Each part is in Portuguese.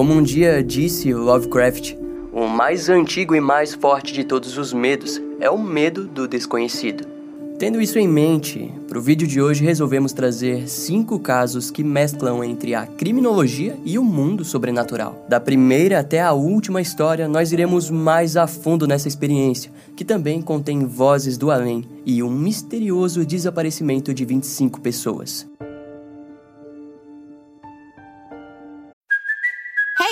Como um dia disse Lovecraft, o mais antigo e mais forte de todos os medos é o medo do desconhecido. Tendo isso em mente, para o vídeo de hoje resolvemos trazer cinco casos que mesclam entre a criminologia e o mundo sobrenatural. Da primeira até a última história, nós iremos mais a fundo nessa experiência, que também contém vozes do além e um misterioso desaparecimento de 25 pessoas.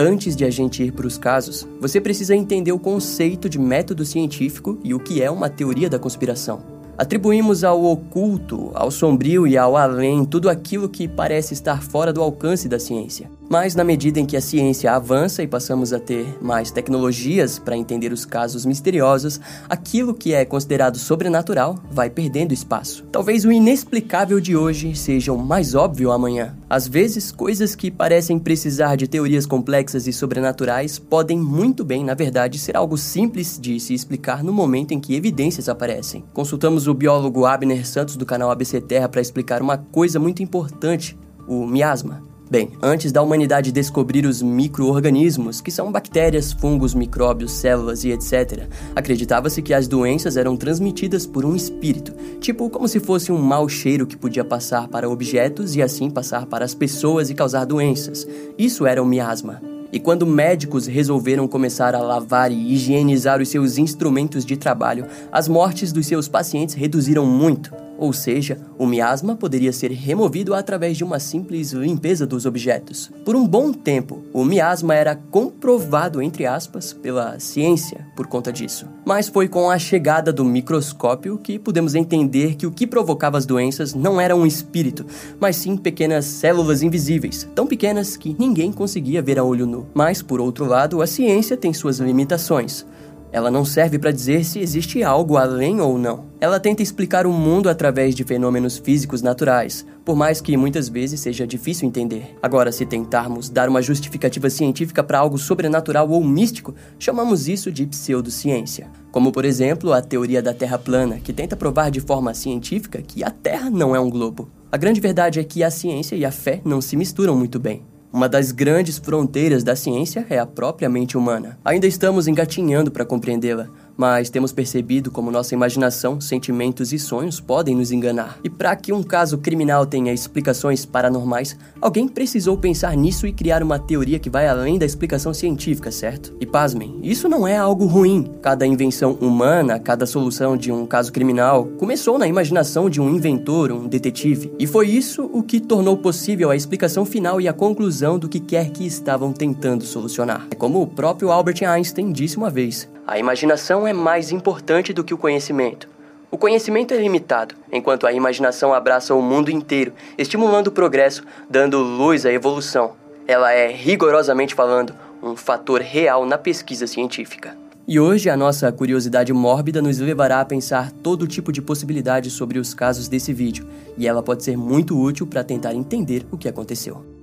Antes de a gente ir para os casos, você precisa entender o conceito de método científico e o que é uma teoria da conspiração. Atribuímos ao oculto, ao sombrio e ao além tudo aquilo que parece estar fora do alcance da ciência. Mas na medida em que a ciência avança e passamos a ter mais tecnologias para entender os casos misteriosos, aquilo que é considerado sobrenatural vai perdendo espaço. Talvez o inexplicável de hoje seja o mais óbvio amanhã. Às vezes, coisas que parecem precisar de teorias complexas e sobrenaturais podem muito bem, na verdade, ser algo simples de se explicar no momento em que evidências aparecem. Consultamos o biólogo Abner Santos do canal ABC Terra para explicar uma coisa muito importante, o miasma. Bem, antes da humanidade descobrir os micro-organismos, que são bactérias, fungos, micróbios, células e etc., acreditava-se que as doenças eram transmitidas por um espírito, tipo como se fosse um mau cheiro que podia passar para objetos e assim passar para as pessoas e causar doenças. Isso era o miasma. E quando médicos resolveram começar a lavar e higienizar os seus instrumentos de trabalho, as mortes dos seus pacientes reduziram muito. Ou seja, o miasma poderia ser removido através de uma simples limpeza dos objetos. Por um bom tempo, o miasma era comprovado, entre aspas, pela ciência por conta disso. Mas foi com a chegada do microscópio que pudemos entender que o que provocava as doenças não era um espírito, mas sim pequenas células invisíveis, tão pequenas que ninguém conseguia ver a olho nu. Mas, por outro lado, a ciência tem suas limitações. Ela não serve para dizer se existe algo além ou não. Ela tenta explicar o mundo através de fenômenos físicos naturais, por mais que muitas vezes seja difícil entender. Agora, se tentarmos dar uma justificativa científica para algo sobrenatural ou místico, chamamos isso de pseudociência. Como, por exemplo, a teoria da Terra plana, que tenta provar de forma científica que a Terra não é um globo. A grande verdade é que a ciência e a fé não se misturam muito bem. Uma das grandes fronteiras da ciência é a própria mente humana. Ainda estamos engatinhando para compreendê-la, mas temos percebido como nossa imaginação, sentimentos e sonhos podem nos enganar. E para que um caso criminal tenha explicações paranormais, alguém precisou pensar nisso e criar uma teoria que vai além da explicação científica, certo? E pasmem, isso não é algo ruim. Cada invenção humana, cada solução de um caso criminal começou na imaginação de um inventor, um detetive. E foi isso o que tornou possível a explicação final e a conclusão do que quer que estavam tentando solucionar. É como o próprio Albert Einstein disse uma vez: a imaginação é mais importante do que o conhecimento. O conhecimento é limitado, enquanto a imaginação abraça o mundo inteiro, estimulando o progresso, dando luz à evolução. Ela é, rigorosamente falando, um fator real na pesquisa científica. E hoje a nossa curiosidade mórbida nos levará a pensar todo tipo de possibilidades sobre os casos desse vídeo, e ela pode ser muito útil para tentar entender o que aconteceu.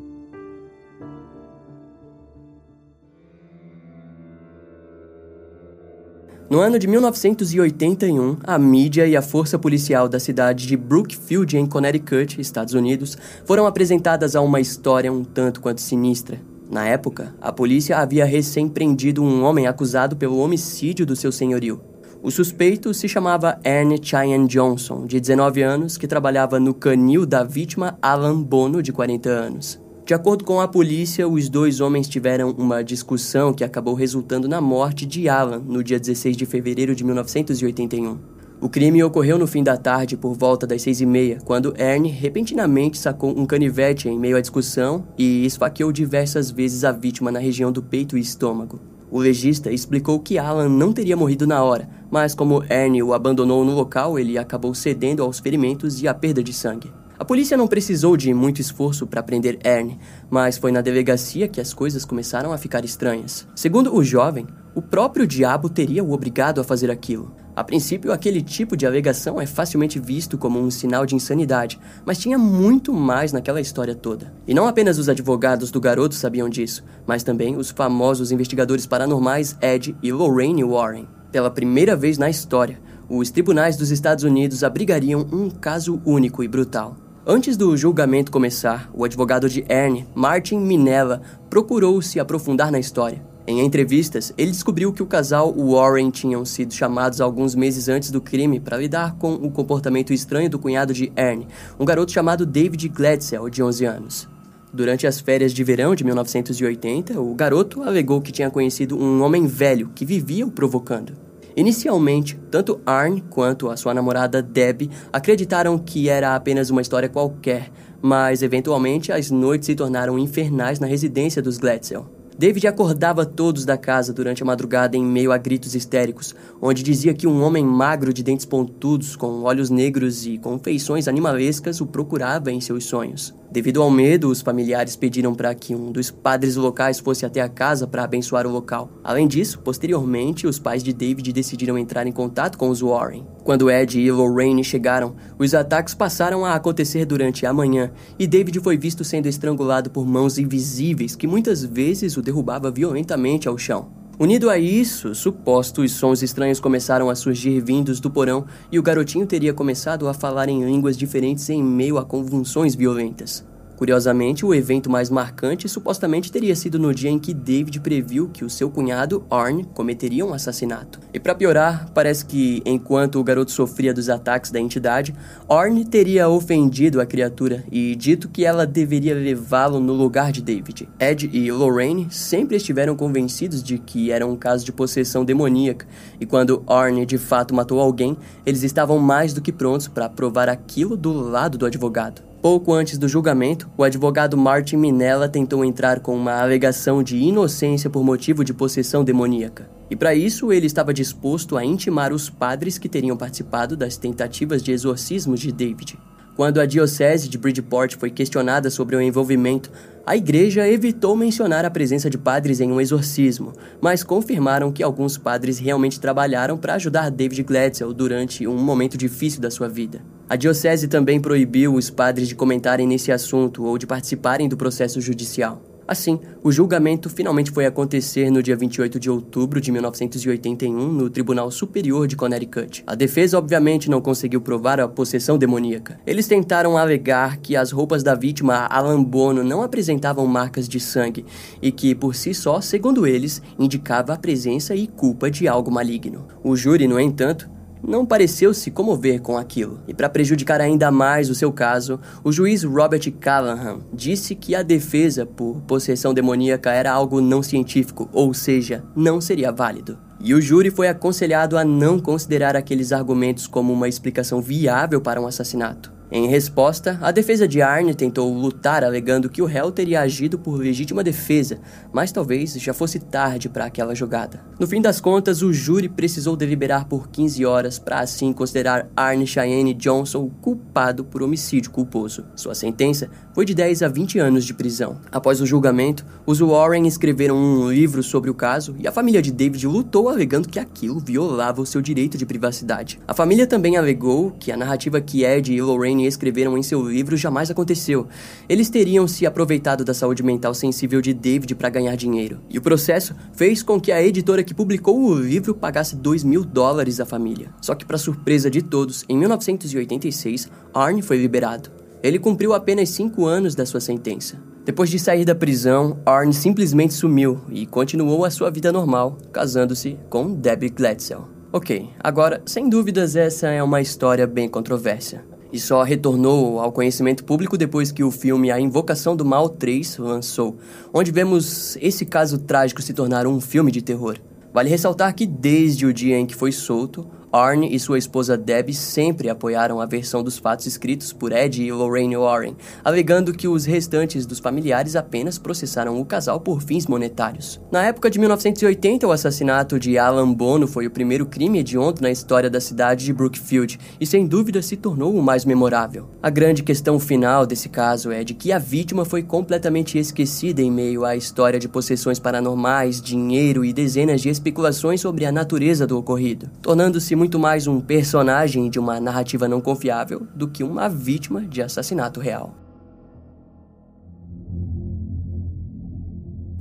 No ano de 1981, a mídia e a força policial da cidade de Brookfield, em Connecticut, Estados Unidos, foram apresentadas a uma história um tanto quanto sinistra. Na época, a polícia havia recém-prendido um homem acusado pelo homicídio do seu senhorio. O suspeito se chamava Ernie Cheyenne Johnson, de 19 anos, que trabalhava no canil da vítima Alan Bono, de 40 anos. De acordo com a polícia, os dois homens tiveram uma discussão que acabou resultando na morte de Alan no dia 16 de fevereiro de 1981. O crime ocorreu no fim da tarde, por volta das seis e meia, quando Ernie repentinamente sacou um canivete em meio à discussão e esfaqueou diversas vezes a vítima na região do peito e estômago. O legista explicou que Alan não teria morrido na hora, mas como Ernie o abandonou no local, ele acabou cedendo aos ferimentos e à perda de sangue. A polícia não precisou de muito esforço para prender Ernie, mas foi na delegacia que as coisas começaram a ficar estranhas. Segundo o jovem, o próprio diabo teria o obrigado a fazer aquilo. A princípio, aquele tipo de alegação é facilmente visto como um sinal de insanidade, mas tinha muito mais naquela história toda. E não apenas os advogados do garoto sabiam disso, mas também os famosos investigadores paranormais Ed e Lorraine Warren. Pela primeira vez na história, os tribunais dos Estados Unidos abrigariam um caso único e brutal. Antes do julgamento começar, o advogado de Ernie, Martin Minella, procurou se aprofundar na história. Em entrevistas, ele descobriu que o casal Warren tinham sido chamados alguns meses antes do crime para lidar com o comportamento estranho do cunhado de Ernie, um garoto chamado David Gladstone, de 11 anos. Durante as férias de verão de 1980, o garoto alegou que tinha conhecido um homem velho que vivia o provocando. Inicialmente, tanto Arne quanto a sua namorada Deb acreditaram que era apenas uma história qualquer, mas eventualmente as noites se tornaram infernais na residência dos Gladstone. David acordava todos da casa durante a madrugada em meio a gritos histéricos, onde dizia que um homem magro de dentes pontudos, com olhos negros e com feições animalescas o procurava em seus sonhos. Devido ao medo, os familiares pediram para que um dos padres locais fosse até a casa para abençoar o local. Além disso, posteriormente, os pais de David decidiram entrar em contato com os Warren. Quando Ed e Lorraine chegaram, os ataques passaram a acontecer durante a manhã e David foi visto sendo estrangulado por mãos invisíveis que muitas vezes o derrubava violentamente ao chão. Unido a isso, supostos sons estranhos começaram a surgir vindos do porão e o garotinho teria começado a falar em línguas diferentes em meio a convulsões violentas. Curiosamente, o evento mais marcante supostamente teria sido no dia em que David previu que o seu cunhado, Arne, cometeria um assassinato. E para piorar, parece que, enquanto o garoto sofria dos ataques da entidade, Arne teria ofendido a criatura e dito que ela deveria levá-lo no lugar de David. Ed e Lorraine sempre estiveram convencidos de que era um caso de possessão demoníaca, e quando Arne de fato matou alguém, eles estavam mais do que prontos para provar aquilo do lado do advogado. Pouco antes do julgamento, o advogado Martin Minella tentou entrar com uma alegação de inocência por motivo de possessão demoníaca. E para isso, ele estava disposto a intimar os padres que teriam participado das tentativas de exorcismo de David. Quando a diocese de Bridgeport foi questionada sobre o envolvimento, a igreja evitou mencionar a presença de padres em um exorcismo, mas confirmaram que alguns padres realmente trabalharam para ajudar David Gladstone durante um momento difícil da sua vida. A diocese também proibiu os padres de comentarem nesse assunto ou de participarem do processo judicial. Assim, o julgamento finalmente foi acontecer no dia 28 de outubro de 1981 no Tribunal Superior de Connecticut. A defesa obviamente não conseguiu provar a possessão demoníaca. Eles tentaram alegar que as roupas da vítima, Alan Bono, não apresentavam marcas de sangue e que, por si só, segundo eles, indicava a presença e culpa de algo maligno. O júri, no entanto, não pareceu se comover com aquilo. E para prejudicar ainda mais o seu caso, o juiz Robert Callahan disse que a defesa por possessão demoníaca era algo não científico, ou seja, não seria válido. E o júri foi aconselhado a não considerar aqueles argumentos como uma explicação viável para um assassinato. Em resposta, a defesa de Arne tentou lutar alegando que o réu teria agido por legítima defesa, mas talvez já fosse tarde para aquela jogada. No fim das contas, o júri precisou deliberar por 15 horas para assim considerar Arne Cheyenne Johnson culpado por homicídio culposo. Sua sentença foi de 10 a 20 anos de prisão. Após o julgamento, os Warren escreveram um livro sobre o caso e a família de David lutou alegando que aquilo violava o seu direito de privacidade. A família também alegou que a narrativa que Ed e Lorraine escreveram em seu livro jamais aconteceu. Eles teriam se aproveitado da saúde mental sensível de David para ganhar dinheiro. E o processo fez com que a editora que publicou o livro pagasse 2 mil dólares à família. Só que, para surpresa de todos, em 1986, Arne foi liberado. Ele cumpriu apenas cinco anos da sua sentença. Depois de sair da prisão, Arne simplesmente sumiu e continuou a sua vida normal, casando-se com Debbie Gladstone. Ok, agora, sem dúvidas, essa é uma história bem controversa e só retornou ao conhecimento público depois que o filme A Invocação do Mal 3 lançou, onde vemos esse caso trágico se tornar um filme de terror. Vale ressaltar que desde o dia em que foi solto, Arne e sua esposa Deb sempre apoiaram a versão dos fatos escritos por Ed e Lorraine Warren, alegando que os restantes dos familiares apenas processaram o casal por fins monetários. Na época de 1980, o assassinato de Alan Bono foi o primeiro crime hediondo na história da cidade de Brookfield e sem dúvida se tornou o mais memorável. A grande questão final desse caso é de que a vítima foi completamente esquecida em meio à história de possessões paranormais, dinheiro e dezenas de especulações sobre a natureza do ocorrido, tornando-se muito mais um personagem de uma narrativa não confiável do que uma vítima de assassinato real.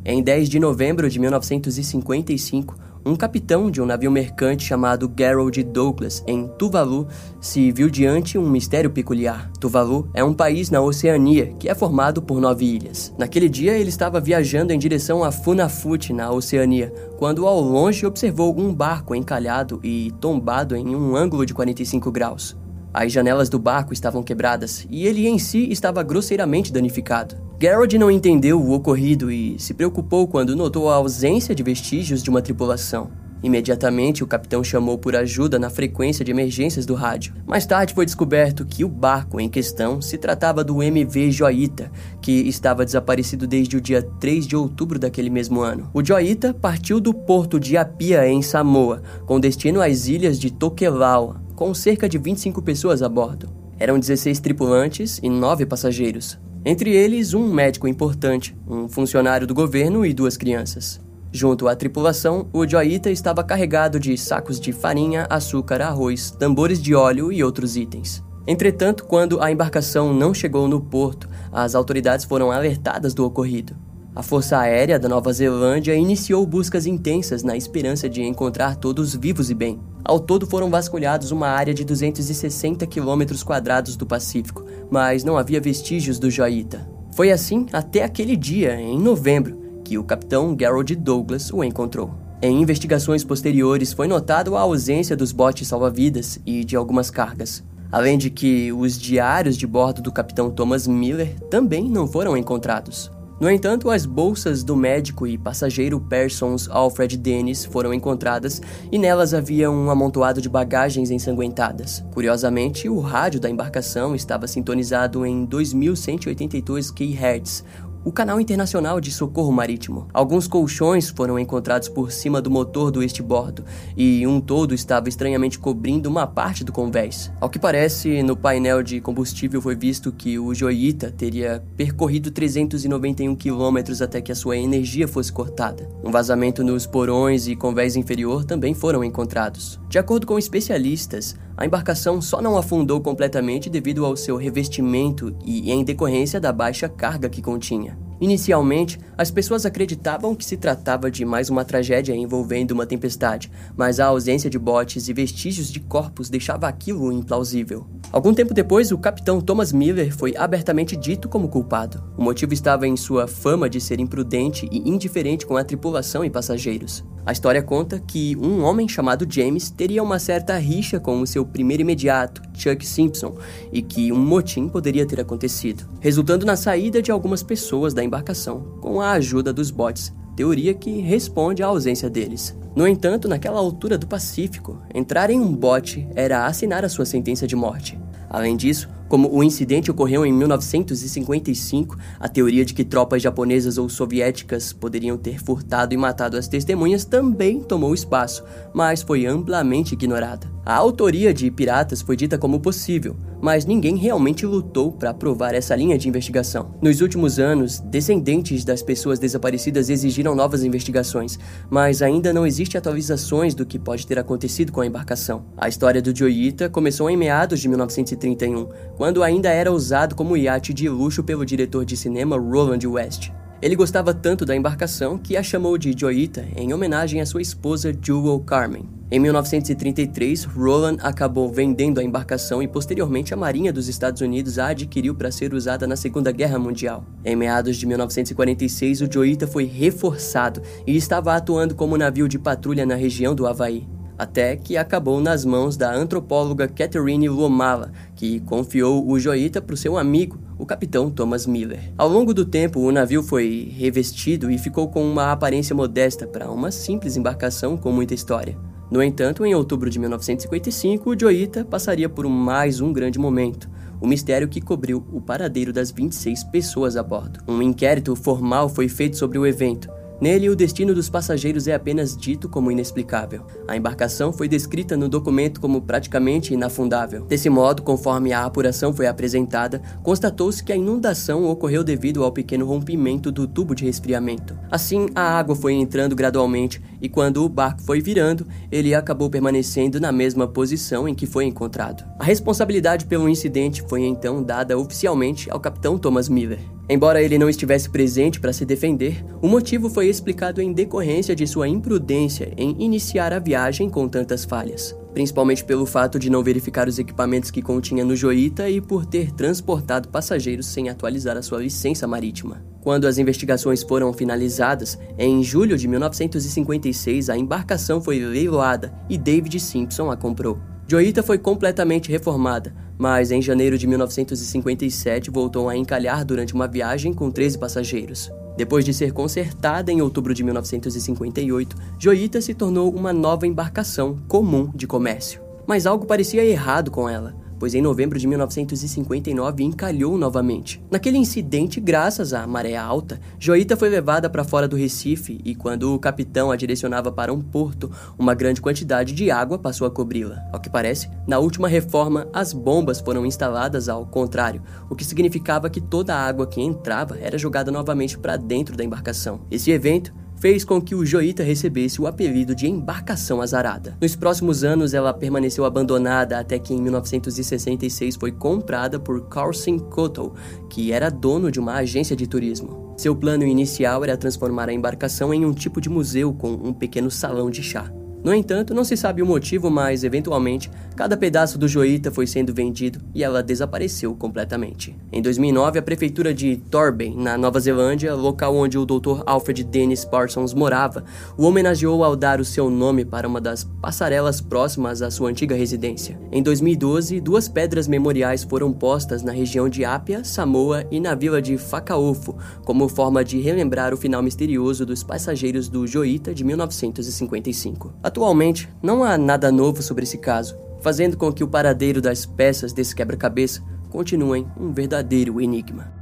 Em 10 de novembro de 1955, um capitão de um navio mercante chamado Gerald Douglas, em Tuvalu, se viu diante um mistério peculiar. Tuvalu é um país na Oceania que é formado por nove ilhas. Naquele dia, ele estava viajando em direção a Funafuti, na Oceania, quando ao longe observou um barco encalhado e tombado em um ângulo de 45 graus. As janelas do barco estavam quebradas e ele em si estava grosseiramente danificado. Gerald não entendeu o ocorrido e se preocupou quando notou a ausência de vestígios de uma tripulação. Imediatamente, o capitão chamou por ajuda na frequência de emergências do rádio. Mais tarde foi descoberto que o barco em questão se tratava do MV Joita, que estava desaparecido desde o dia 3 de outubro daquele mesmo ano. O Joita partiu do porto de Apia, em Samoa, com destino às ilhas de Tokelau, com cerca de 25 pessoas a bordo. Eram 16 tripulantes e 9 passageiros, entre eles um médico importante, um funcionário do governo e duas crianças. Junto à tripulação, o Joita estava carregado de sacos de farinha, açúcar, arroz, tambores de óleo e outros itens. Entretanto, quando a embarcação não chegou no porto, as autoridades foram alertadas do ocorrido. A Força Aérea da Nova Zelândia iniciou buscas intensas na esperança de encontrar todos vivos e bem. Ao todo foram vasculhados uma área de 260 quilômetros quadrados do Pacífico, mas não havia vestígios do Joita. Foi assim até aquele dia, em novembro, que o capitão Gerald Douglas o encontrou. Em investigações posteriores foi notado a ausência dos botes salva-vidas e de algumas cargas, além de que os diários de bordo do capitão Thomas Miller também não foram encontrados. No entanto, as bolsas do médico e passageiro Persons Alfred Dennis foram encontradas e nelas havia um amontoado de bagagens ensanguentadas. Curiosamente, o rádio da embarcação estava sintonizado em 2182 kHz, o canal internacional de socorro marítimo. Alguns colchões foram encontrados por cima do motor do bordo e um todo estava estranhamente cobrindo uma parte do convés. Ao que parece, no painel de combustível foi visto que o Joita teria percorrido 391 quilômetros até que a sua energia fosse cortada. Um vazamento nos porões e convés inferior também foram encontrados. De acordo com especialistas, a embarcação só não afundou completamente devido ao seu revestimento e em decorrência da baixa carga que continha. Inicialmente, as pessoas acreditavam que se tratava de mais uma tragédia envolvendo uma tempestade, mas a ausência de botes e vestígios de corpos deixava aquilo implausível. Algum tempo depois, o capitão Thomas Miller foi abertamente dito como culpado. O motivo estava em sua fama de ser imprudente e indiferente com a tripulação e passageiros. A história conta que um homem chamado James teria uma certa rixa com o seu primeiro imediato, Chuck Simpson, e que um motim poderia ter acontecido, resultando na saída de algumas pessoas da embarcação com a ajuda dos botes, teoria que responde à ausência deles. No entanto, naquela altura do Pacífico, entrar em um bote era assinar a sua sentença de morte. Além disso, como o incidente ocorreu em 1955, a teoria de que tropas japonesas ou soviéticas poderiam ter furtado e matado as testemunhas também tomou espaço, mas foi amplamente ignorada. A autoria de piratas foi dita como possível, mas ninguém realmente lutou para provar essa linha de investigação. Nos últimos anos, descendentes das pessoas desaparecidas exigiram novas investigações, mas ainda não existe atualizações do que pode ter acontecido com a embarcação. A história do Joyita começou em meados de 1931, quando ainda era usado como iate de luxo pelo diretor de cinema Roland West. Ele gostava tanto da embarcação que a chamou de Joyita em homenagem à sua esposa Jewel Carmen. Em 1933, Roland acabou vendendo a embarcação e posteriormente a Marinha dos Estados Unidos a adquiriu para ser usada na Segunda Guerra Mundial. Em meados de 1946, o Joyita foi reforçado e estava atuando como navio de patrulha na região do Havaí até que acabou nas mãos da antropóloga Catherine Lomala, que confiou o Joita para o seu amigo, o capitão Thomas Miller. Ao longo do tempo, o navio foi revestido e ficou com uma aparência modesta para uma simples embarcação com muita história. No entanto, em outubro de 1955, Joita passaria por mais um grande momento, o mistério que cobriu o paradeiro das 26 pessoas a bordo. Um inquérito formal foi feito sobre o evento, Nele, o destino dos passageiros é apenas dito como inexplicável. A embarcação foi descrita no documento como praticamente inafundável. Desse modo, conforme a apuração foi apresentada, constatou-se que a inundação ocorreu devido ao pequeno rompimento do tubo de resfriamento. Assim, a água foi entrando gradualmente e quando o barco foi virando, ele acabou permanecendo na mesma posição em que foi encontrado. A responsabilidade pelo incidente foi então dada oficialmente ao capitão Thomas Miller. Embora ele não estivesse presente para se defender, o motivo foi explicado em decorrência de sua imprudência em iniciar a viagem com tantas falhas, principalmente pelo fato de não verificar os equipamentos que continha no Joita e por ter transportado passageiros sem atualizar a sua licença marítima. Quando as investigações foram finalizadas, em julho de 1956 a embarcação foi leiloada e David Simpson a comprou. Joita foi completamente reformada, mas em janeiro de 1957 voltou a encalhar durante uma viagem com 13 passageiros. Depois de ser consertada em outubro de 1958, Joita se tornou uma nova embarcação comum de comércio. Mas algo parecia errado com ela pois em novembro de 1959 encalhou novamente. Naquele incidente, graças à maré alta, Joita foi levada para fora do Recife e, quando o capitão a direcionava para um porto, uma grande quantidade de água passou a cobri-la. Ao que parece, na última reforma, as bombas foram instaladas ao contrário, o que significava que toda a água que entrava era jogada novamente para dentro da embarcação. Esse evento fez com que o Joita recebesse o apelido de embarcação azarada. Nos próximos anos, ela permaneceu abandonada até que em 1966 foi comprada por Carson Cottle, que era dono de uma agência de turismo. Seu plano inicial era transformar a embarcação em um tipo de museu com um pequeno salão de chá. No entanto, não se sabe o motivo, mas eventualmente cada pedaço do Joita foi sendo vendido e ela desapareceu completamente. Em 2009, a prefeitura de Torben, na Nova Zelândia, local onde o Dr. Alfred Dennis Parsons morava, o homenageou ao dar o seu nome para uma das passarelas próximas à sua antiga residência. Em 2012, duas pedras memoriais foram postas na região de Apia, Samoa e na vila de Fakaofo, como forma de relembrar o final misterioso dos passageiros do Joita de 1955. Atualmente, não há nada novo sobre esse caso, fazendo com que o paradeiro das peças desse quebra-cabeça continuem um verdadeiro enigma.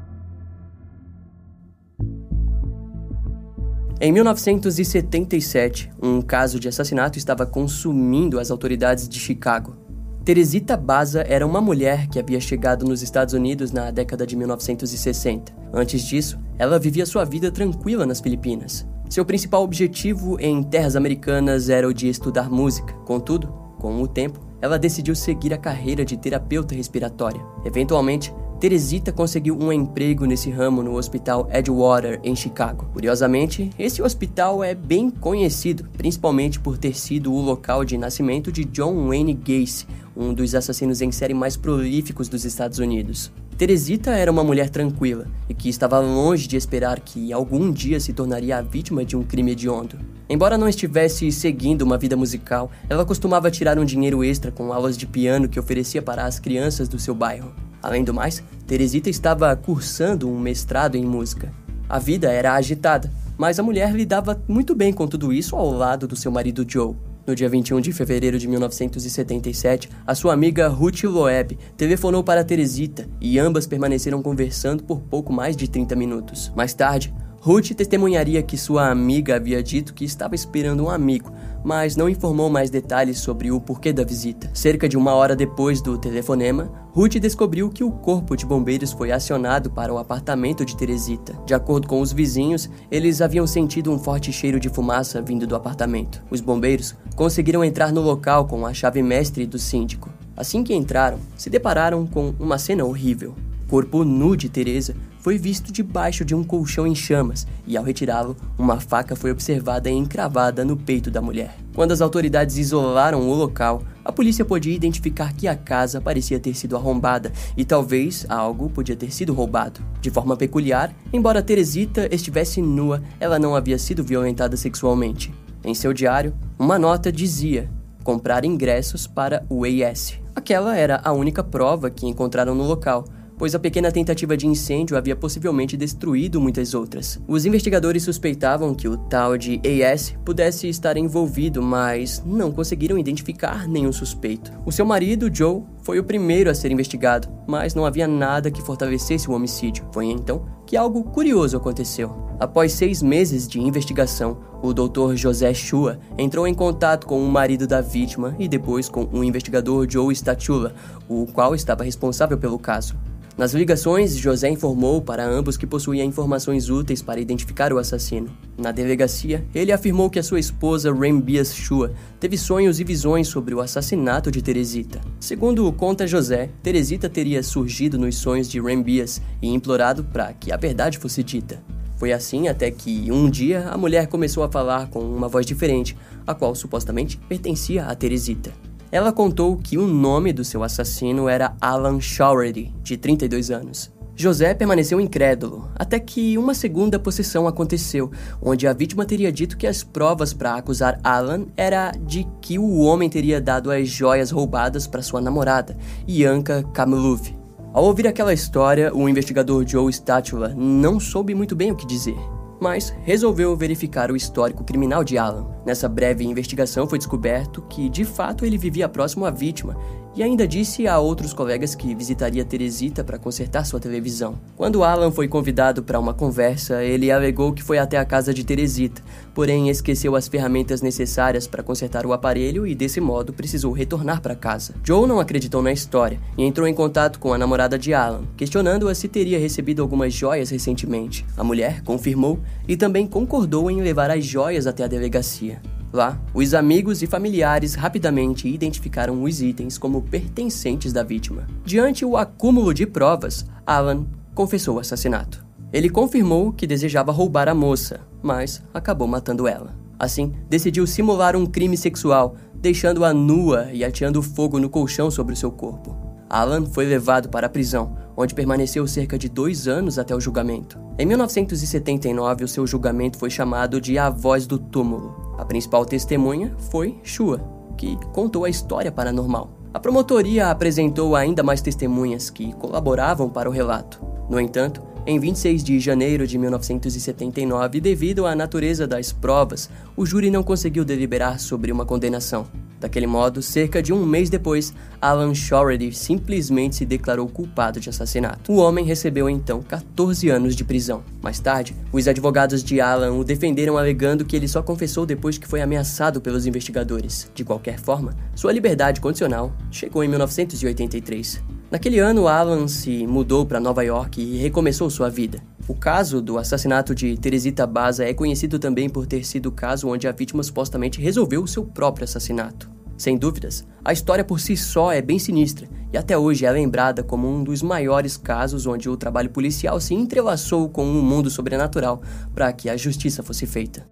Em 1977, um caso de assassinato estava consumindo as autoridades de Chicago. Teresita Baza era uma mulher que havia chegado nos Estados Unidos na década de 1960. Antes disso, ela vivia sua vida tranquila nas Filipinas. Seu principal objetivo em terras americanas era o de estudar música. Contudo, com o tempo, ela decidiu seguir a carreira de terapeuta respiratória. Eventualmente, Teresita conseguiu um emprego nesse ramo no Hospital Edgewater, em Chicago. Curiosamente, esse hospital é bem conhecido, principalmente por ter sido o local de nascimento de John Wayne Gacy, um dos assassinos em série mais prolíficos dos Estados Unidos. Teresita era uma mulher tranquila e que estava longe de esperar que algum dia se tornaria a vítima de um crime hediondo. Embora não estivesse seguindo uma vida musical, ela costumava tirar um dinheiro extra com aulas de piano que oferecia para as crianças do seu bairro. Além do mais, Teresita estava cursando um mestrado em música. A vida era agitada, mas a mulher lidava muito bem com tudo isso ao lado do seu marido Joe. No dia 21 de fevereiro de 1977, a sua amiga Ruth Loeb telefonou para Teresita e ambas permaneceram conversando por pouco mais de 30 minutos. Mais tarde, Ruth testemunharia que sua amiga havia dito que estava esperando um amigo, mas não informou mais detalhes sobre o porquê da visita. Cerca de uma hora depois do telefonema, Ruth descobriu que o corpo de bombeiros foi acionado para o apartamento de Teresita. De acordo com os vizinhos, eles haviam sentido um forte cheiro de fumaça vindo do apartamento. Os bombeiros conseguiram entrar no local com a chave mestre do síndico. Assim que entraram, se depararam com uma cena horrível. Corpo nu de Teresa foi visto debaixo de um colchão em chamas e, ao retirá-lo, uma faca foi observada encravada no peito da mulher. Quando as autoridades isolaram o local, a polícia podia identificar que a casa parecia ter sido arrombada e talvez algo podia ter sido roubado. De forma peculiar, embora Teresita estivesse nua, ela não havia sido violentada sexualmente. Em seu diário, uma nota dizia comprar ingressos para o AS. Aquela era a única prova que encontraram no local, pois a pequena tentativa de incêndio havia possivelmente destruído muitas outras. Os investigadores suspeitavam que o tal de AS pudesse estar envolvido, mas não conseguiram identificar nenhum suspeito. O seu marido, Joe, foi o primeiro a ser investigado, mas não havia nada que fortalecesse o homicídio. Foi então que algo curioso aconteceu. Após seis meses de investigação, o Dr. José Shua entrou em contato com o marido da vítima e depois com o investigador Joe Statula, o qual estava responsável pelo caso. Nas ligações, José informou para ambos que possuía informações úteis para identificar o assassino. Na delegacia, ele afirmou que a sua esposa Rembias Shua teve sonhos e visões sobre o assassinato de Teresita. Segundo conta José, Teresita teria surgido nos sonhos de Rembias e implorado para que a verdade fosse dita. Foi assim até que, um dia, a mulher começou a falar com uma voz diferente, a qual supostamente pertencia a Teresita. Ela contou que o nome do seu assassino era Alan Showery, de 32 anos. José permaneceu incrédulo, até que uma segunda possessão aconteceu, onde a vítima teria dito que as provas para acusar Alan era de que o homem teria dado as joias roubadas para sua namorada, Ianka Kamluv. Ao ouvir aquela história, o investigador Joe Statula não soube muito bem o que dizer mas resolveu verificar o histórico criminal de Alan. Nessa breve investigação foi descoberto que, de fato, ele vivia próximo à vítima e ainda disse a outros colegas que visitaria Teresita para consertar sua televisão. Quando Alan foi convidado para uma conversa, ele alegou que foi até a casa de Teresita, porém esqueceu as ferramentas necessárias para consertar o aparelho e, desse modo, precisou retornar para casa. Joe não acreditou na história e entrou em contato com a namorada de Alan, questionando-a se teria recebido algumas joias recentemente. A mulher confirmou e também concordou em levar as joias até a delegacia. Lá, os amigos e familiares rapidamente identificaram os itens como pertencentes da vítima. Diante o acúmulo de provas, Alan confessou o assassinato. Ele confirmou que desejava roubar a moça, mas acabou matando ela. Assim, decidiu simular um crime sexual, deixando-a nua e ateando fogo no colchão sobre o seu corpo. Alan foi levado para a prisão, onde permaneceu cerca de dois anos até o julgamento. Em 1979, o seu julgamento foi chamado de A Voz do Túmulo. A principal testemunha foi Shua, que contou a história paranormal. A promotoria apresentou ainda mais testemunhas que colaboravam para o relato. No entanto, em 26 de janeiro de 1979, devido à natureza das provas, o júri não conseguiu deliberar sobre uma condenação. Daquele modo, cerca de um mês depois, Alan Shoredy simplesmente se declarou culpado de assassinato. O homem recebeu então 14 anos de prisão. Mais tarde, os advogados de Alan o defenderam alegando que ele só confessou depois que foi ameaçado pelos investigadores. De qualquer forma, sua liberdade condicional chegou em 1983. Naquele ano, Alan se mudou para Nova York e recomeçou sua vida. O caso do assassinato de Teresita Baza é conhecido também por ter sido o caso onde a vítima supostamente resolveu o seu próprio assassinato. Sem dúvidas, a história por si só é bem sinistra e até hoje é lembrada como um dos maiores casos onde o trabalho policial se entrelaçou com um mundo sobrenatural para que a justiça fosse feita.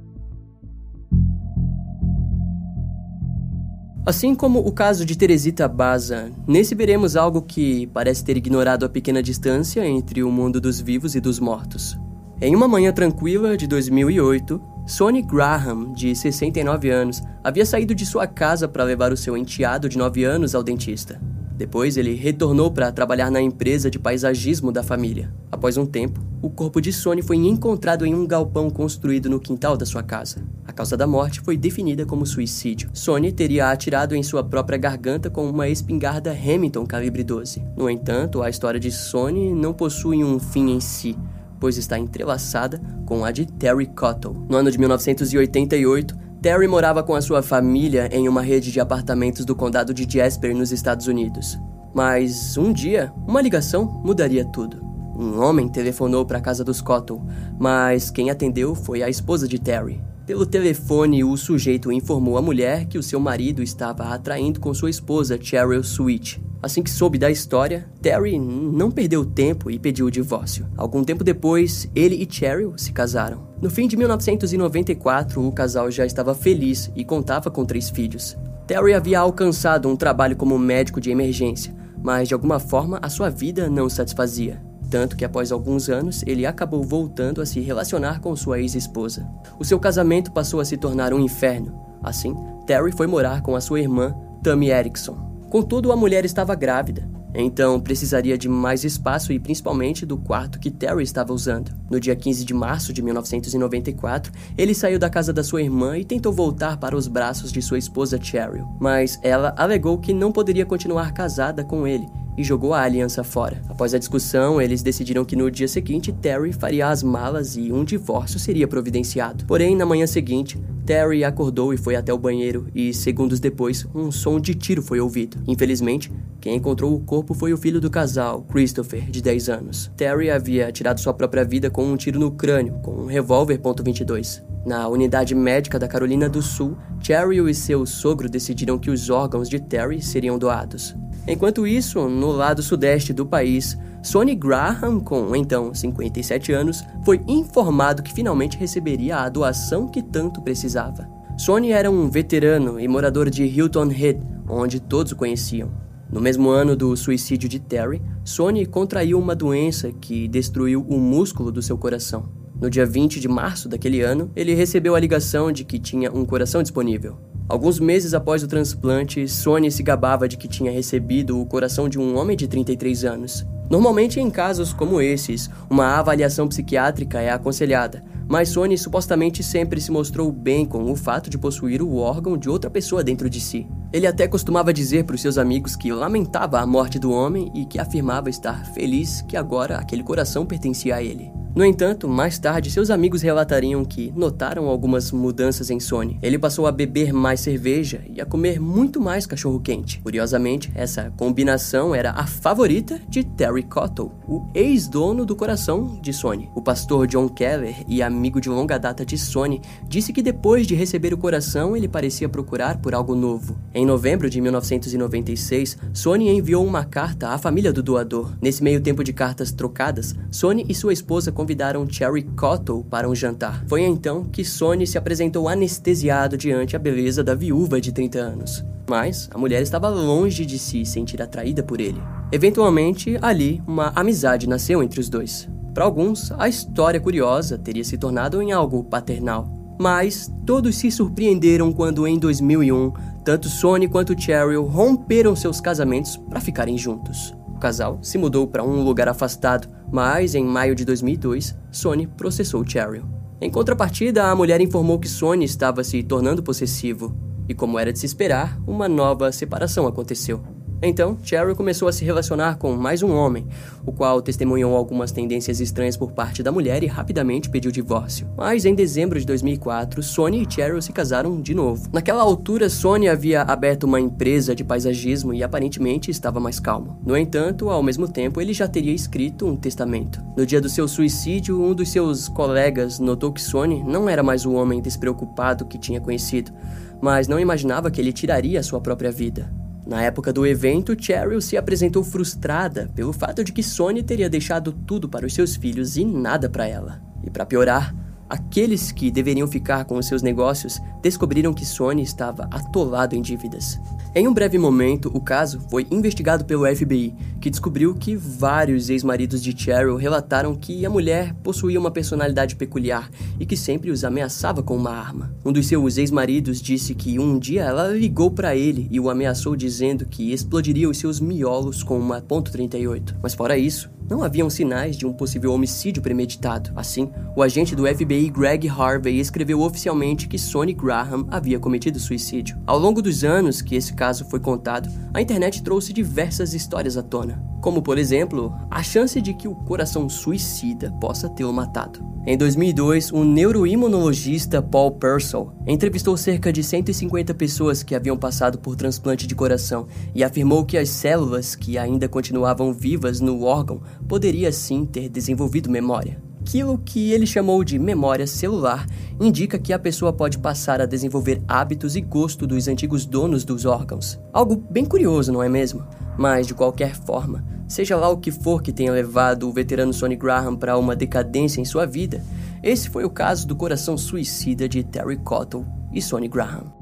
Assim como o caso de Teresita Baza, nesse veremos algo que parece ter ignorado a pequena distância entre o mundo dos vivos e dos mortos. Em uma manhã tranquila de 2008, Sonny Graham, de 69 anos, havia saído de sua casa para levar o seu enteado de 9 anos ao dentista. Depois, ele retornou para trabalhar na empresa de paisagismo da família. Após um tempo, o corpo de Sony foi encontrado em um galpão construído no quintal da sua casa. A causa da morte foi definida como suicídio. Sony teria atirado em sua própria garganta com uma espingarda Hamilton calibre 12. No entanto, a história de Sony não possui um fim em si, pois está entrelaçada com a de Terry Cottle. No ano de 1988, Terry morava com a sua família em uma rede de apartamentos do condado de Jasper, nos Estados Unidos. Mas um dia, uma ligação mudaria tudo. Um homem telefonou para a casa dos Cotton, mas quem atendeu foi a esposa de Terry. Pelo telefone, o sujeito informou a mulher que o seu marido estava atraindo com sua esposa, Cheryl Sweet. Assim que soube da história, Terry não perdeu tempo e pediu o divórcio. Algum tempo depois, ele e Cheryl se casaram. No fim de 1994, o casal já estava feliz e contava com três filhos. Terry havia alcançado um trabalho como médico de emergência, mas de alguma forma a sua vida não satisfazia. Tanto que após alguns anos ele acabou voltando a se relacionar com sua ex-esposa. O seu casamento passou a se tornar um inferno. Assim, Terry foi morar com a sua irmã, Tammy Erickson. Contudo, a mulher estava grávida Então precisaria de mais espaço e principalmente do quarto que Terry estava usando. No dia 15 de março de 1994, ele saiu da casa da sua irmã e tentou voltar para os braços de sua esposa Cheryl, mas ela alegou que não poderia continuar casada com ele e jogou a aliança fora. Após a discussão, eles decidiram que no dia seguinte Terry faria as malas e um divórcio seria providenciado. Porém, na manhã seguinte, Terry acordou e foi até o banheiro e, segundos depois, um som de tiro foi ouvido. Infelizmente, quem encontrou o corpo foi o filho do casal, Christopher, de 10 anos. Terry havia tirado sua própria vida com um tiro no crânio, com um revólver .22. Na unidade médica da Carolina do Sul, Cheryl e seu sogro decidiram que os órgãos de Terry seriam doados. Enquanto isso, no lado sudeste do país, Sonny Graham, com então 57 anos, foi informado que finalmente receberia a doação que tanto precisava. Sonny era um veterano e morador de Hilton Head, onde todos o conheciam. No mesmo ano do suicídio de Terry, Sonny contraiu uma doença que destruiu o músculo do seu coração. No dia 20 de março daquele ano, ele recebeu a ligação de que tinha um coração disponível. Alguns meses após o transplante, Sony se gabava de que tinha recebido o coração de um homem de 33 anos. Normalmente, em casos como esses, uma avaliação psiquiátrica é aconselhada, mas Sony supostamente sempre se mostrou bem com o fato de possuir o órgão de outra pessoa dentro de si. Ele até costumava dizer para os seus amigos que lamentava a morte do homem e que afirmava estar feliz que agora aquele coração pertencia a ele. No entanto, mais tarde, seus amigos relatariam que notaram algumas mudanças em Sony. Ele passou a beber mais cerveja e a comer muito mais cachorro-quente. Curiosamente, essa combinação era a favorita de Terry Cottle, o ex-dono do coração de Sony. O pastor John Keller e amigo de longa data de Sony disse que depois de receber o coração, ele parecia procurar por algo novo. Em novembro de 1996, Sony enviou uma carta à família do doador. Nesse meio tempo de cartas trocadas, Sony e sua esposa convidaram Cherry Cottle para um jantar. Foi então que Sony se apresentou anestesiado diante a beleza da viúva de 30 anos. Mas a mulher estava longe de se sentir atraída por ele. Eventualmente, ali, uma amizade nasceu entre os dois. Para alguns, a história curiosa teria se tornado em algo paternal. Mas todos se surpreenderam quando, em 2001, tanto Sony quanto Cheryl romperam seus casamentos para ficarem juntos casal se mudou para um lugar afastado, mas em maio de 2002, Sony processou Cheryl. Em contrapartida, a mulher informou que Sony estava se tornando possessivo, e como era de se esperar, uma nova separação aconteceu. Então, Cheryl começou a se relacionar com mais um homem, o qual testemunhou algumas tendências estranhas por parte da mulher e rapidamente pediu divórcio. Mas em dezembro de 2004, Sony e Cheryl se casaram de novo. Naquela altura, Sony havia aberto uma empresa de paisagismo e aparentemente estava mais calmo. No entanto, ao mesmo tempo, ele já teria escrito um testamento. No dia do seu suicídio, um dos seus colegas notou que Sony não era mais o homem despreocupado que tinha conhecido, mas não imaginava que ele tiraria sua própria vida. Na época do evento, Cheryl se apresentou frustrada pelo fato de que Sony teria deixado tudo para os seus filhos e nada para ela. E para piorar, Aqueles que deveriam ficar com os seus negócios descobriram que Sony estava atolado em dívidas. Em um breve momento, o caso foi investigado pelo FBI, que descobriu que vários ex-maridos de Cheryl relataram que a mulher possuía uma personalidade peculiar e que sempre os ameaçava com uma arma. Um dos seus ex-maridos disse que um dia ela ligou para ele e o ameaçou dizendo que explodiria os seus miolos com uma .38. Mas fora isso, não haviam sinais de um possível homicídio premeditado. Assim, o agente do FBI Greg Harvey escreveu oficialmente que Sonny Graham havia cometido suicídio. Ao longo dos anos que esse caso foi contado, a internet trouxe diversas histórias à tona como por exemplo, a chance de que o coração suicida possa tê-lo matado. Em 2002, o neuroimunologista Paul Purcell entrevistou cerca de 150 pessoas que haviam passado por transplante de coração e afirmou que as células que ainda continuavam vivas no órgão poderiam sim ter desenvolvido memória. Aquilo que ele chamou de memória celular indica que a pessoa pode passar a desenvolver hábitos e gosto dos antigos donos dos órgãos. Algo bem curioso, não é mesmo? Mas, de qualquer forma, seja lá o que for que tenha levado o veterano Sonny Graham para uma decadência em sua vida, esse foi o caso do coração suicida de Terry Cottle e Sonny Graham.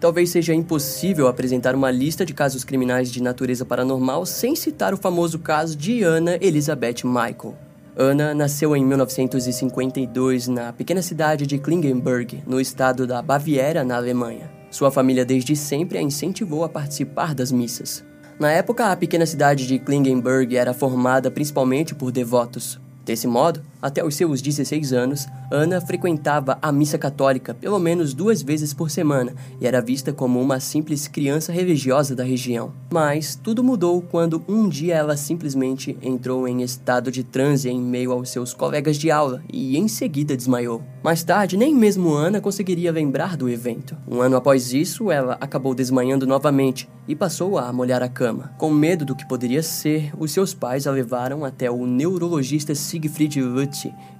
Talvez seja impossível apresentar uma lista de casos criminais de natureza paranormal sem citar o famoso caso de Anna Elizabeth Michael. Anna nasceu em 1952 na pequena cidade de Klingenberg, no estado da Baviera, na Alemanha. Sua família desde sempre a incentivou a participar das missas. Na época, a pequena cidade de Klingenberg era formada principalmente por devotos. Desse modo, até os seus 16 anos, Ana frequentava a missa católica pelo menos duas vezes por semana e era vista como uma simples criança religiosa da região. Mas tudo mudou quando um dia ela simplesmente entrou em estado de transe em meio aos seus colegas de aula e em seguida desmaiou. Mais tarde, nem mesmo Ana conseguiria lembrar do evento. Um ano após isso, ela acabou desmanhando novamente e passou a molhar a cama. Com medo do que poderia ser, os seus pais a levaram até o neurologista Siegfried Lutz,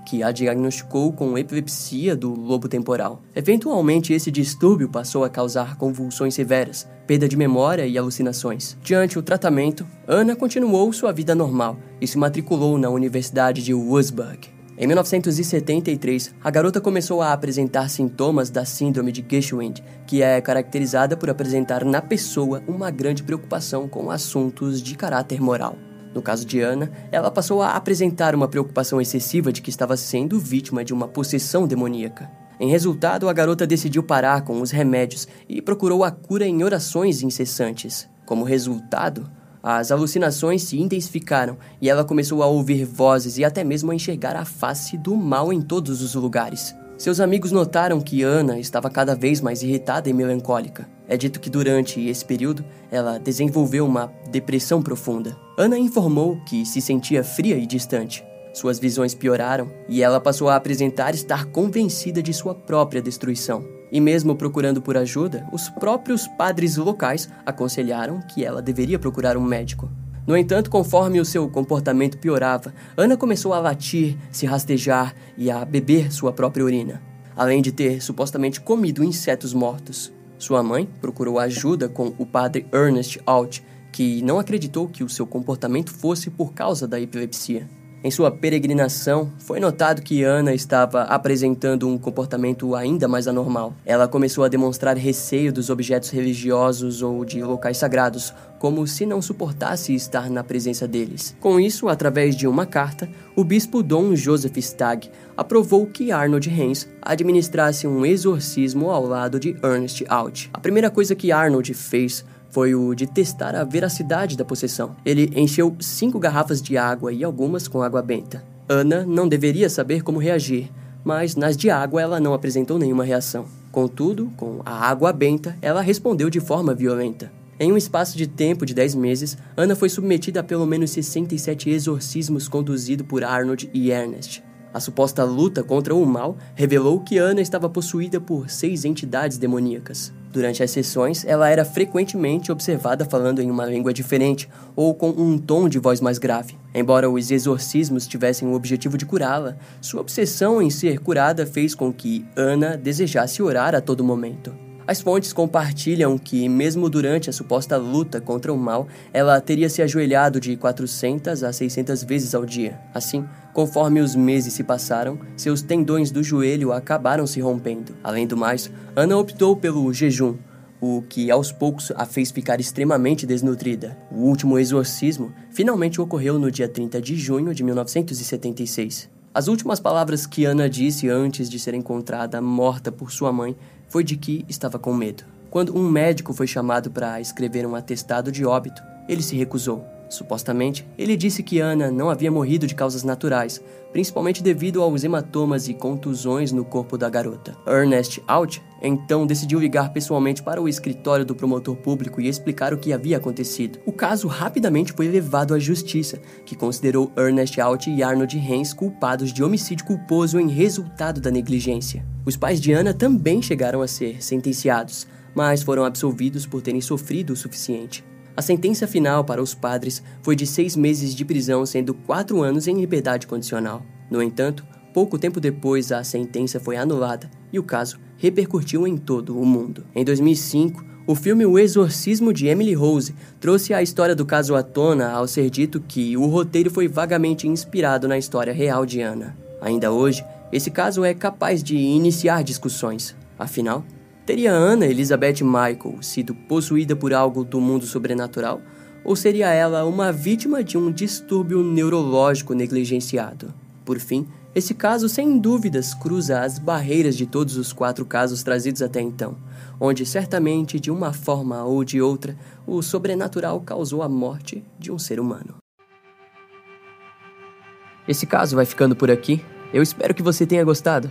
que a diagnosticou com epilepsia do lobo temporal. Eventualmente, esse distúrbio passou a causar convulsões severas, perda de memória e alucinações. Diante o tratamento, Ana continuou sua vida normal e se matriculou na Universidade de Wurzburg. Em 1973, a garota começou a apresentar sintomas da síndrome de Geschwind, que é caracterizada por apresentar na pessoa uma grande preocupação com assuntos de caráter moral. No caso de Ana, ela passou a apresentar uma preocupação excessiva de que estava sendo vítima de uma possessão demoníaca. Em resultado, a garota decidiu parar com os remédios e procurou a cura em orações incessantes. Como resultado, as alucinações se intensificaram e ela começou a ouvir vozes e até mesmo a enxergar a face do mal em todos os lugares. Seus amigos notaram que Ana estava cada vez mais irritada e melancólica. É dito que durante esse período ela desenvolveu uma depressão profunda. Ana informou que se sentia fria e distante. Suas visões pioraram e ela passou a apresentar estar convencida de sua própria destruição. E mesmo procurando por ajuda, os próprios padres locais aconselharam que ela deveria procurar um médico. No entanto, conforme o seu comportamento piorava, Ana começou a latir, se rastejar e a beber sua própria urina, além de ter supostamente comido insetos mortos. Sua mãe procurou ajuda com o padre Ernest Alt, que não acreditou que o seu comportamento fosse por causa da epilepsia. Em sua peregrinação, foi notado que Ana estava apresentando um comportamento ainda mais anormal. Ela começou a demonstrar receio dos objetos religiosos ou de locais sagrados, como se não suportasse estar na presença deles. Com isso, através de uma carta, o bispo Dom Joseph Stagg aprovou que Arnold Hens administrasse um exorcismo ao lado de Ernest Alt. A primeira coisa que Arnold fez foi o de testar a veracidade da possessão. Ele encheu cinco garrafas de água e algumas com água benta. Ana não deveria saber como reagir, mas nas de água ela não apresentou nenhuma reação. Contudo, com a água benta, ela respondeu de forma violenta. Em um espaço de tempo de 10 meses, Ana foi submetida a pelo menos 67 exorcismos conduzidos por Arnold e Ernest. A suposta luta contra o mal revelou que Ana estava possuída por seis entidades demoníacas. Durante as sessões, ela era frequentemente observada falando em uma língua diferente ou com um tom de voz mais grave. Embora os exorcismos tivessem o objetivo de curá-la, sua obsessão em ser curada fez com que Ana desejasse orar a todo momento. As fontes compartilham que, mesmo durante a suposta luta contra o mal, ela teria se ajoelhado de 400 a 600 vezes ao dia. Assim, conforme os meses se passaram, seus tendões do joelho acabaram se rompendo. Além do mais, Ana optou pelo jejum, o que aos poucos a fez ficar extremamente desnutrida. O último exorcismo finalmente ocorreu no dia 30 de junho de 1976. As últimas palavras que Ana disse antes de ser encontrada morta por sua mãe foi de que estava com medo. Quando um médico foi chamado para escrever um atestado de óbito, ele se recusou. Supostamente, ele disse que Ana não havia morrido de causas naturais, principalmente devido aos hematomas e contusões no corpo da garota. Ernest Alt então decidiu ligar pessoalmente para o escritório do promotor público e explicar o que havia acontecido. O caso rapidamente foi levado à justiça, que considerou Ernest Alt e Arnold Hens culpados de homicídio culposo em resultado da negligência. Os pais de Ana também chegaram a ser sentenciados, mas foram absolvidos por terem sofrido o suficiente. A sentença final para os padres foi de seis meses de prisão, sendo quatro anos em liberdade condicional. No entanto, pouco tempo depois, a sentença foi anulada e o caso repercutiu em todo o mundo. Em 2005, o filme O Exorcismo de Emily Rose trouxe a história do caso à tona ao ser dito que o roteiro foi vagamente inspirado na história real de Ana. Ainda hoje, esse caso é capaz de iniciar discussões. Afinal, Teria Ana Elizabeth Michael sido possuída por algo do mundo sobrenatural? Ou seria ela uma vítima de um distúrbio neurológico negligenciado? Por fim, Esse caso, sem dúvidas, cruza as barreiras de todos os quatro casos trazidos até então, onde certamente, de uma forma ou de outra, o sobrenatural causou a morte de um ser humano. Esse caso vai ficando por aqui. Eu espero que você tenha gostado.